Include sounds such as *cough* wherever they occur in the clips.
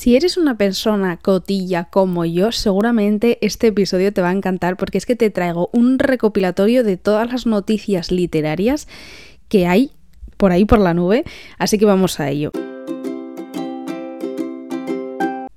Si eres una persona cotilla como yo, seguramente este episodio te va a encantar porque es que te traigo un recopilatorio de todas las noticias literarias que hay por ahí por la nube, así que vamos a ello.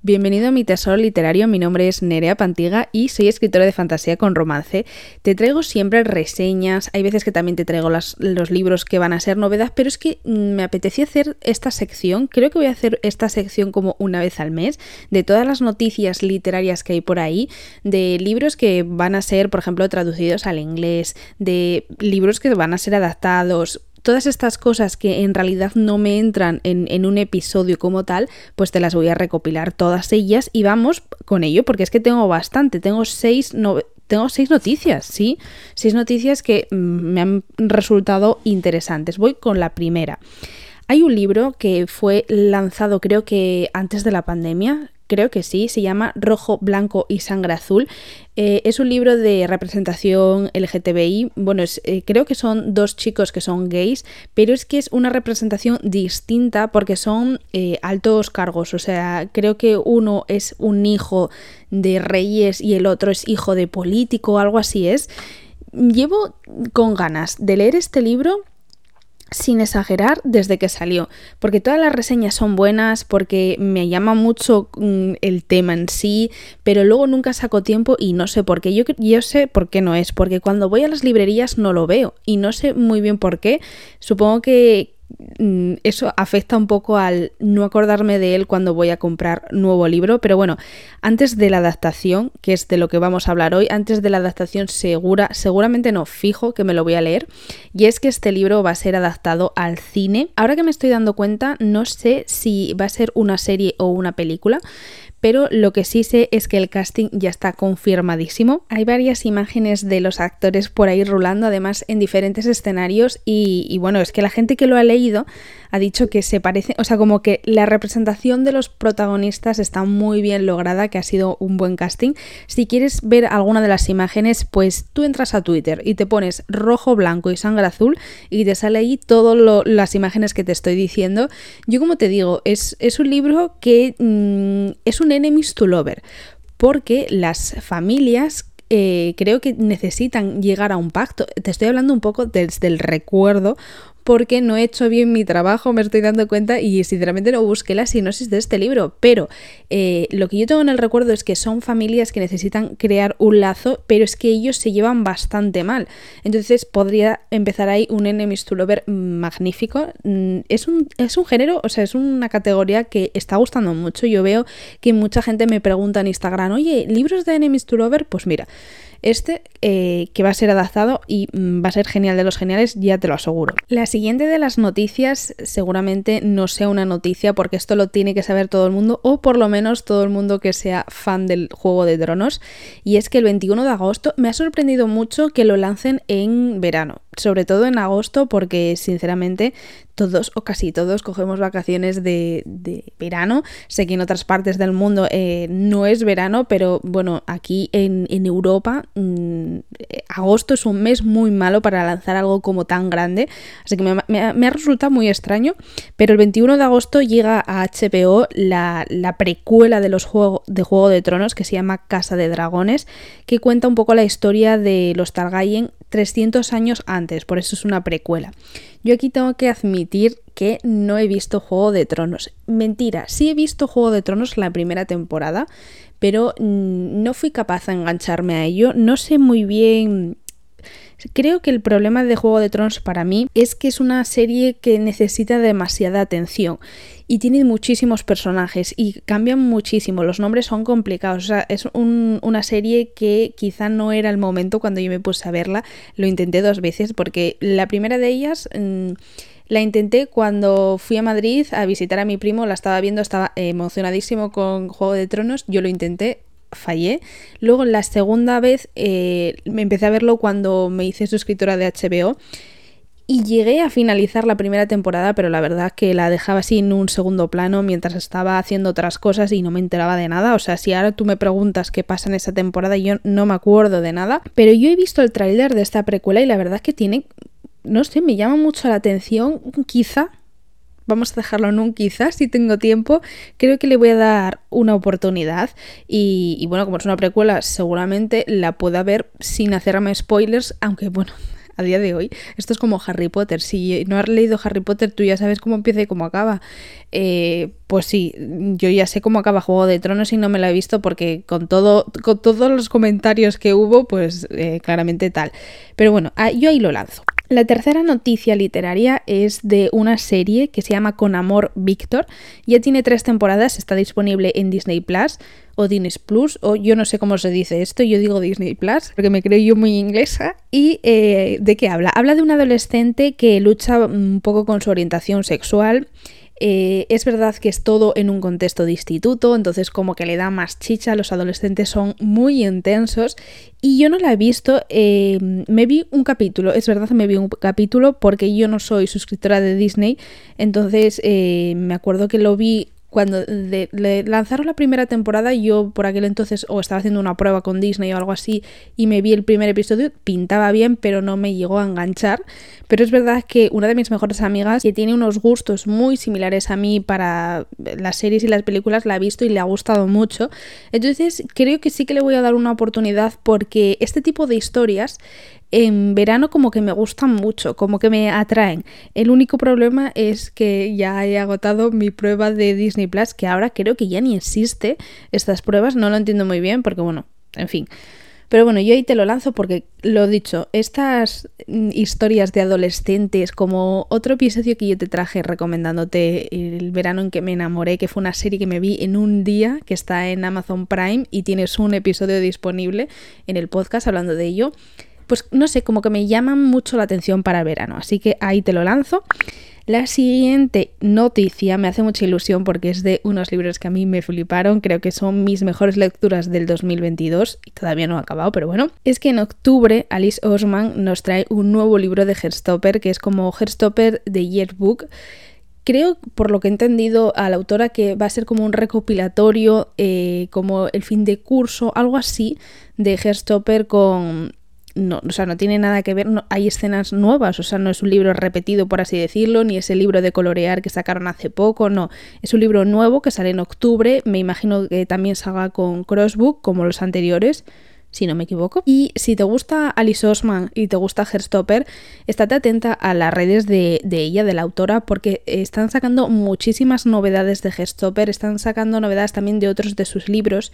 Bienvenido a mi tesoro literario, mi nombre es Nerea Pantiga y soy escritora de fantasía con romance. Te traigo siempre reseñas, hay veces que también te traigo los libros que van a ser novedad, pero es que me apetecía hacer esta sección, creo que voy a hacer esta sección como una vez al mes, de todas las noticias literarias que hay por ahí, de libros que van a ser, por ejemplo, traducidos al inglés, de libros que van a ser adaptados, todas estas cosas que en realidad no me entran en, un episodio como tal, pues te las voy a recopilar todas ellas y vamos con ello, porque es que tengo bastante, tengo seis, tengo seis noticias, ¿sí? Seis noticias que mm, me han resultado interesantes. Voy con la primera. Hay un libro que fue lanzado creo que antes de la pandemia, creo que sí, se llama Rojo, Blanco y Sangre Azul. Eh, es un libro de representación LGTBI. Bueno, eh, creo que son dos chicos que son gays, pero es que es una representación distinta porque son eh, altos cargos. O sea, creo que uno es un hijo de reyes y el otro es hijo de político, algo así es. Llevo con ganas de leer este libro sin exagerar desde que salió, porque todas las reseñas son buenas, porque me llama mucho mm, el tema en sí, pero luego nunca saco tiempo y no sé por qué. Yo, yo sé por qué no es, porque cuando voy a las librerías no lo veo y no sé muy bien por qué. Supongo que, eso afecta un poco al no acordarme de él cuando voy a comprar nuevo libro, pero bueno, antes de la adaptación, que es de lo que vamos a hablar hoy, antes de la adaptación segura, seguramente no, fijo que me lo voy a leer, y es que este libro va a ser adaptado al cine. Ahora que me estoy dando cuenta, no sé si va a ser una serie o una película, pero lo que sí sé es que el casting ya está confirmadísimo. Hay varias imágenes de los actores por ahí rulando, además en diferentes escenarios y, bueno, es que la gente que lo ha leído ha dicho que se parece, o sea, como que la representación de los protagonistas está muy bien lograda, que ha sido un buen casting. Si quieres ver alguna de las imágenes, pues tú entras a Twitter y te pones rojo, blanco y sangre azul y te sale ahí todas las imágenes que te estoy diciendo. Yo como te digo, es, es un libro que mm, es un enemies to lover, porque las familias eh, creo que necesitan llegar a un pacto. Te estoy hablando un poco desde el recuerdo, porque no he hecho bien mi trabajo, me estoy dando cuenta y sinceramente no busqué la sinopsis de este libro. Pero eh, lo que yo tengo en el recuerdo es que son familias que necesitan crear un lazo, pero es que ellos se llevan bastante mal. Entonces podría empezar ahí un enemies to lover magnífico. Mm, es un, es un género, o sea, es una categoría que está gustando mucho. Yo veo que mucha gente me pregunta en Instagram, oye, ¿libros de enemies to lover? Pues mira, este eh, que va a ser adaptado y mm, va a ser genial de los geniales, ya te lo aseguro. La siguiente de las noticias seguramente no sea una noticia porque esto lo tiene que saber todo el mundo o por lo menos todo el mundo que sea fan del Juego de Tronos y es que el 21 de agosto me ha sorprendido mucho que lo lancen en verano, sobre todo en agosto porque sinceramente todos o casi todos cogemos vacaciones de, verano. Sé que en otras partes del mundo eh, no es verano, pero bueno, aquí en, Europa mm, agosto es un mes muy malo para lanzar algo como tan grande, así que me, ha resultado muy extraño, pero el 21 de agosto llega a HBO la, la precuela de los juegos de Juego de Tronos que se llama Casa de Dragones, que cuenta un poco la historia de los Targaryen 300 años antes, por eso es una precuela. Yo aquí tengo que admitir que no he visto Juego de Tronos. Mentira, sí he visto Juego de Tronos la primera temporada, pero mm, no fui capaz de engancharme a ello. No sé muy bien Creo que el problema de Juego de Tronos para mí es que es una serie que necesita demasiada atención y tiene muchísimos personajes y cambian muchísimo, los nombres son complicados, o sea, es una serie que quizá no era el momento cuando yo me puse a verla, lo intenté dos veces porque la primera de ellas... Mm, la intenté cuando fui a Madrid a visitar a mi primo, la estaba viendo, estaba emocionadísimo con Juego de Tronos, yo lo intenté, fallé. Luego la segunda vez eh, me empecé a verlo cuando me hice suscriptora de HBO y llegué a finalizar la primera temporada, pero la verdad que la dejaba así en un segundo plano mientras estaba haciendo otras cosas y no me enteraba de nada. O sea, si ahora tú me preguntas qué pasa en esa temporada, yo no me acuerdo de nada. Pero yo he visto el tráiler de esta precuela y la verdad que tiene, no sé, me llama mucho la atención, quizá vamos a dejarlo en un quizás si tengo tiempo. Creo que le voy a dar una oportunidad. Y, bueno, como es una precuela, seguramente la pueda ver sin hacerme spoilers, aunque bueno, *laughs* a día de hoy. Esto es como Harry Potter. Si no has leído Harry Potter, tú ya sabes cómo empieza y cómo acaba. Eh, pues sí, yo ya sé cómo acaba Juego de Tronos y no me la he visto porque con, todo, con todos los comentarios que hubo, pues eh, claramente tal. Pero bueno, ah, yo ahí lo lanzo. La tercera noticia literaria es de una serie que se llama Con Amor Víctor. Ya tiene tres temporadas, está disponible en Disney Plus o Disney Plus, o yo no sé cómo se dice esto, yo digo Disney Plus, porque me creo yo muy inglesa. ¿Y eh, de qué habla? Habla de un adolescente que lucha un poco con su orientación sexual eh, es verdad que es todo en un contexto de instituto, entonces como que le da más chicha, los adolescentes son muy intensos y yo no la he visto, eh, me vi un capítulo, es verdad me vi un capítulo porque yo no soy suscriptora de Disney, entonces eh, me acuerdo que lo vi cuando le lanzaron la primera temporada, yo por aquel entonces o estaba haciendo una prueba con Disney o algo así y me vi el primer episodio, pintaba bien, pero no me llegó a enganchar. Pero es verdad que una de mis mejores amigas, que tiene unos gustos muy similares a mí para las series y las películas, la ha visto y le ha gustado mucho. Entonces creo que sí que le voy a dar una oportunidad porque este tipo de historias en verano como que me gustan mucho, como que me atraen. El único problema es que ya he agotado mi prueba de Disney Plus, que ahora creo que ya ni existe estas pruebas, no lo entiendo muy bien porque bueno, en fin. Pero bueno, yo ahí te lo lanzo porque, lo dicho, estas mm, historias de adolescentes, como otro episodio que yo te traje recomendándote el verano en que me enamoré, que fue una serie que me vi en un día, que está en Amazon Prime y tienes un episodio disponible en el podcast hablando de ello pues no sé, como que me llaman mucho la atención para el verano, así que ahí te lo lanzo. La siguiente noticia me hace mucha ilusión porque es de unos libros que a mí me fliparon, creo que son mis mejores lecturas del 2022 y todavía no ha acabado, pero bueno, es que en octubre Alice Osman nos trae un nuevo libro de Herstopper que es como Herstopper de Yearbook. Creo, por lo que he entendido a la autora, que va a ser como un recopilatorio, eh, como el fin de curso, algo así, de Herstopper con no, o sea, no tiene nada que ver, hay escenas nuevas, o sea, no es un libro repetido, por así decirlo, ni es el libro de colorear que sacaron hace poco, no, es un libro nuevo que sale en octubre, me imagino que también salga con Crossbook, como los anteriores, si no me equivoco. Y si te gusta Alice Osman y te gusta Herstopper, estate atenta a las redes de, ella, de la autora, porque están sacando muchísimas novedades de Herstopper, están sacando novedades también de otros de sus libros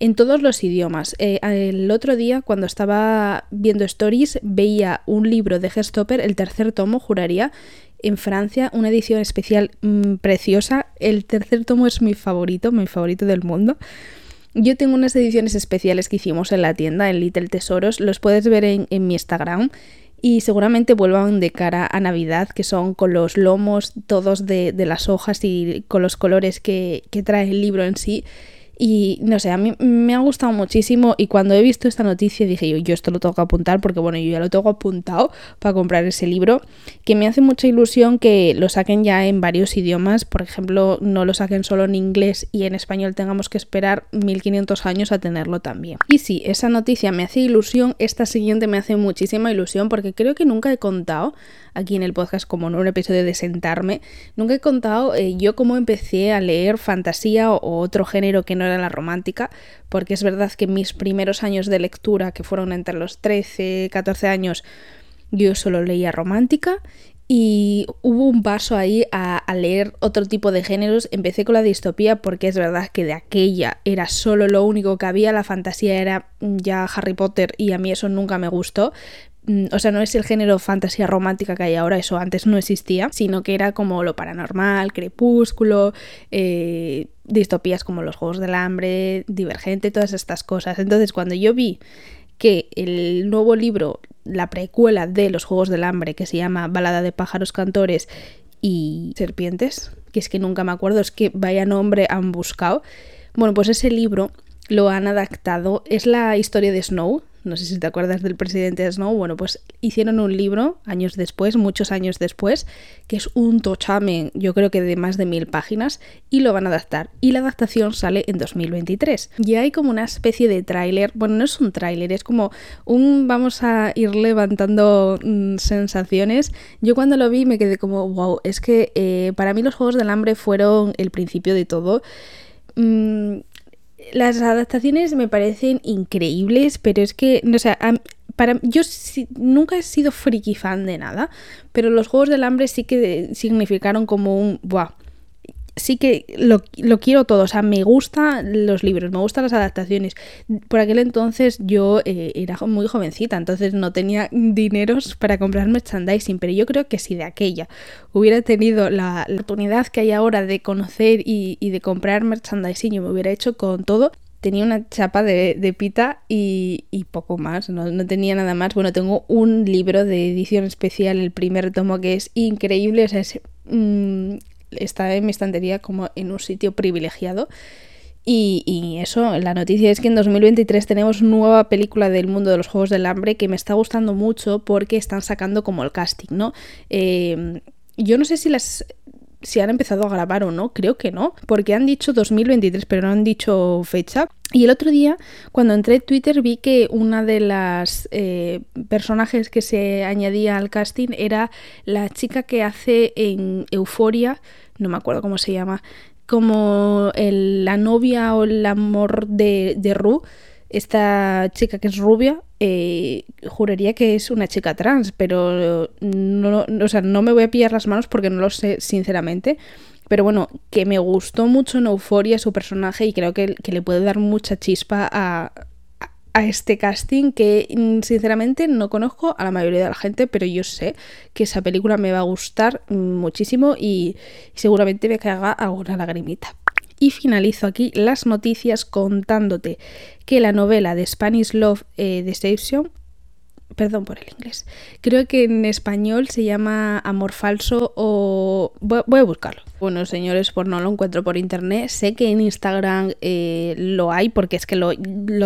en todos los idiomas. Eh, el otro día, cuando estaba viendo stories, veía un libro de Herstopper, el tercer tomo, juraría, en Francia, una edición especial mm, preciosa. El tercer tomo es mi favorito, mi favorito del mundo. Yo tengo unas ediciones especiales que hicimos en la tienda, en Little Tesoros, los puedes ver en, mi Instagram y seguramente vuelvan de cara a Navidad, que son con los lomos todos de, las hojas y con los colores que, que trae el libro en sí. Y no sé, a mí me ha gustado muchísimo y cuando he visto esta noticia dije yo, yo esto lo tengo que apuntar porque bueno, yo ya lo tengo apuntado para comprar ese libro, que me hace mucha ilusión que lo saquen ya en varios idiomas, por ejemplo, no lo saquen solo en inglés y en español tengamos que esperar 1500 años a tenerlo también. Y sí, esa noticia me hace ilusión, esta siguiente me hace muchísima ilusión porque creo que nunca he contado aquí en el podcast como en un episodio de sentarme, nunca he contado eh, yo cómo empecé a leer fantasía o, otro género que no era la romántica, porque es verdad que mis primeros años de lectura, que fueron entre los 13, 14 años, yo solo leía romántica y hubo un paso ahí a, a, leer otro tipo de géneros. Empecé con la distopía porque es verdad que de aquella era solo lo único que había. La fantasía era ya Harry Potter y a mí eso nunca me gustó. Mm, o sea, no es el género fantasía romántica que hay ahora, eso antes no existía, sino que era como lo paranormal, crepúsculo, eh, distopías como los Juegos del Hambre, Divergente, todas estas cosas. Entonces, cuando yo vi que el nuevo libro, la precuela de los Juegos del Hambre, que se llama Balada de pájaros cantores y serpientes, que es que nunca me acuerdo, es que vaya nombre han buscado, bueno, pues ese libro lo han adaptado, es la historia de Snow, no sé si te acuerdas del presidente Snow, bueno, pues hicieron un libro años después, muchos años después, que es un tochamen, yo creo que de más de mil páginas, y lo van a adaptar. Y la adaptación sale en 2023. Y hay como una especie de tráiler, bueno, no es un tráiler, es como un vamos a ir levantando mm, sensaciones. Yo cuando lo vi me quedé como, wow, es que eh, para mí los Juegos del Hambre fueron el principio de todo. Mm, las adaptaciones me parecen increíbles, pero es que, no sé, para, yo nunca he sido friki fan de nada, pero los Juegos del Hambre sí que significaron como un, buah, sí que lo, quiero todo, o sea, me gustan los libros, me gustan las adaptaciones. Por aquel entonces yo eh, era muy jovencita, entonces no tenía dineros para comprar merchandising, pero yo creo que si de aquella hubiera tenido la, oportunidad que hay ahora de conocer y, de comprar merchandising, yo me hubiera hecho con todo. Tenía una chapa de, pita y, poco más, no, tenía nada más. Bueno, tengo un libro de edición especial, el primer tomo, que es increíble, o sea, es mm, está en mi estantería como en un sitio privilegiado. Y, eso, la noticia es que en 2023 tenemos nueva película del mundo de los Juegos del Hambre que me está gustando mucho porque están sacando como el casting, ¿no? Eh, yo no sé si las si han empezado a grabar o no, creo que no, porque han dicho 2023 pero no han dicho fecha. Y el otro día, cuando entré en Twitter, vi que una de las eh, personajes que se añadía al casting era la chica que hace en Euforia no me acuerdo cómo se llama, como la novia o el amor de, de Ru, esta chica que es rubia, eh, juraría que es una chica trans, pero no, o sea, no me voy a pillar las manos porque no lo sé sinceramente. Pero bueno, que me gustó mucho en Euforia su personaje y creo que, que le puede dar mucha chispa a, a este casting que mm, sinceramente no conozco a la mayoría de la gente, pero yo sé que esa película me va a gustar muchísimo y seguramente me caiga alguna lagrimita. Y finalizo aquí las noticias contándote que la novela de Spanish Love eh, Deception Perdón por el inglés. Creo que en español se llama Amor Falso o... Voy a buscarlo. Bueno, señores, pues no lo encuentro por internet. Sé que en Instagram eh, lo hay porque es que lo,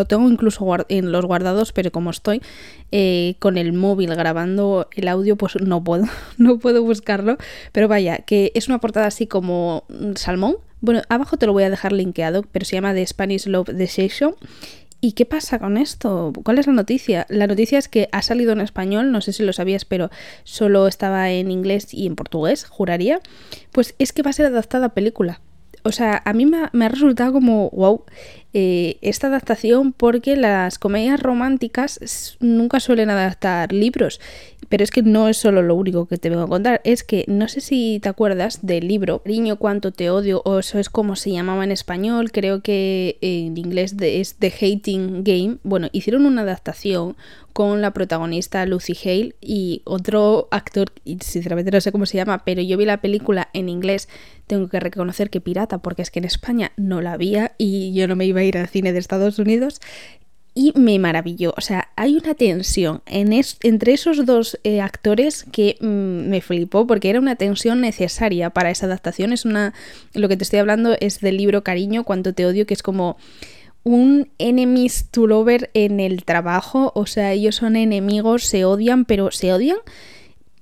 tengo incluso en los guardados, pero como estoy eh, con el móvil grabando el audio, pues no puedo, *laughs* no puedo buscarlo. Pero vaya, que es una portada así como salmón. Bueno, abajo te lo voy a dejar linkeado, pero se llama The Spanish Love Decision ¿Y qué pasa con esto? ¿Cuál es la noticia? La noticia es que ha salido en español, no sé si lo sabías, pero solo estaba en inglés y en portugués, juraría. Pues es que va a ser adaptada a película. O sea, a mí me ha, resultado como, wow, eh, esta adaptación porque las comedias románticas nunca suelen adaptar libros. Pero es que no es solo lo único que te vengo a contar, es que no sé si te acuerdas del libro Riño cuánto te odio, o eso es como se llamaba en español, creo que en inglés es The Hating Game. Bueno, hicieron una adaptación con la protagonista Lucy Hale y otro actor, y sinceramente no sé cómo se llama, pero yo vi la película en inglés, tengo que reconocer que pirata, porque es que en España no la había y yo no me iba a ir al cine de Estados Unidos. Y me maravilló, o sea, hay una tensión en entre esos dos eh, actores que mm, me flipó porque era una tensión necesaria para esa adaptación. Es una, lo que te estoy hablando es del libro Cariño, cuánto te odio, que es como un enemies to lover en el trabajo, o sea, ellos son enemigos, se odian, pero se odian.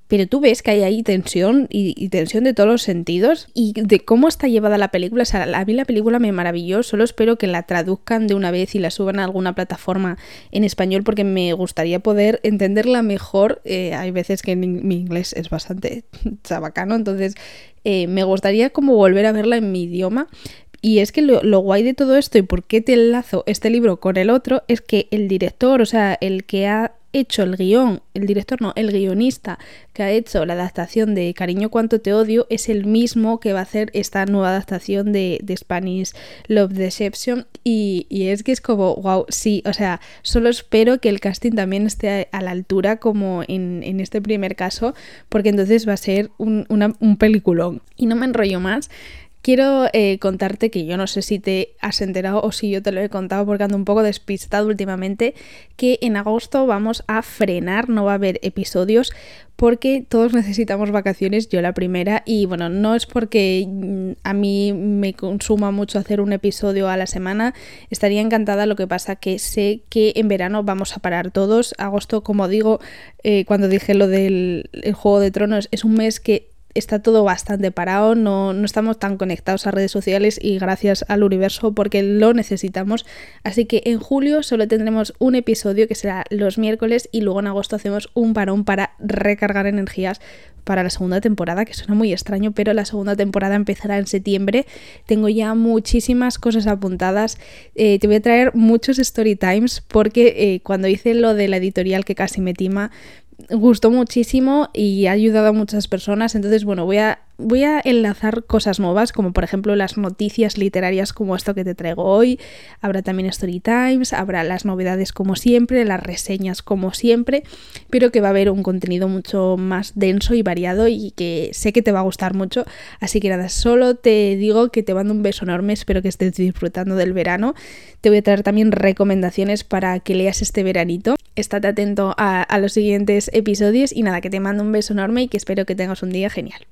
Pero tú ves que hay ahí tensión y, tensión de todos los sentidos y de cómo está llevada la película. O sea, a mí la película me maravilló, solo espero que la traduzcan de una vez y la suban a alguna plataforma en español porque me gustaría poder entenderla mejor. Eh, hay veces que mi inglés es bastante *laughs* chabacano, entonces eh, me gustaría como volver a verla en mi idioma y es que lo, guay de todo esto y por qué te enlazo este libro con el otro es que el director, o sea, el que ha hecho el guion, el director no, el guionista que ha hecho la adaptación de Cariño cuánto te odio es el mismo que va a hacer esta nueva adaptación de, Spanish Love Deception y, es que es como, wow, sí, o sea, solo espero que el casting también esté a la altura como en, este primer caso porque entonces va a ser un, un peliculón. Y no me enrollo más quiero eh, contarte que yo no sé si te has enterado o si yo te lo he contado porque ando un poco despistado últimamente, que en agosto vamos a frenar, no va a haber episodios porque todos necesitamos vacaciones, yo la primera, y bueno, no es porque mm, a mí me consuma mucho hacer un episodio a la semana, estaría encantada, lo que pasa que sé que en verano vamos a parar todos, agosto, como digo, eh, cuando dije lo del Juego de Tronos, es un mes que está todo bastante parado, no, no, estamos tan conectados a redes sociales y gracias al universo porque lo necesitamos. Así que en julio solo tendremos un episodio que será los miércoles y luego en agosto hacemos un parón para recargar energías para la segunda temporada, que suena muy extraño, pero la segunda temporada empezará en septiembre. Tengo ya muchísimas cosas apuntadas. Eh, te voy a traer muchos story times porque eh, cuando hice lo de la editorial que casi me tima, gustó muchísimo y ha ayudado a muchas personas. Entonces, bueno, voy a voy a enlazar cosas nuevas, como por ejemplo las noticias literarias como esto que te traigo hoy. Habrá también story times, habrá las novedades como siempre, las reseñas como siempre, pero que va a haber un contenido mucho más denso y variado y que sé que te va a gustar mucho. Así que nada, solo te digo que te mando un beso enorme, espero que estés disfrutando del verano. Te voy a traer también recomendaciones para que leas este veranito. Estate atento a, a los siguientes episodios y nada, que te mando un beso enorme y que espero que tengas un día genial.